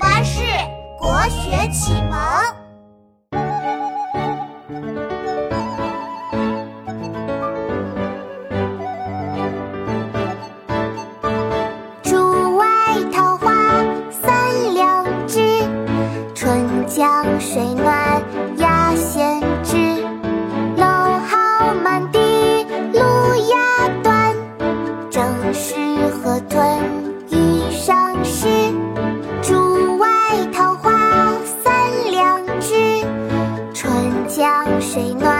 巴士国学启蒙。竹外桃花三两枝，春江水暖谁暖？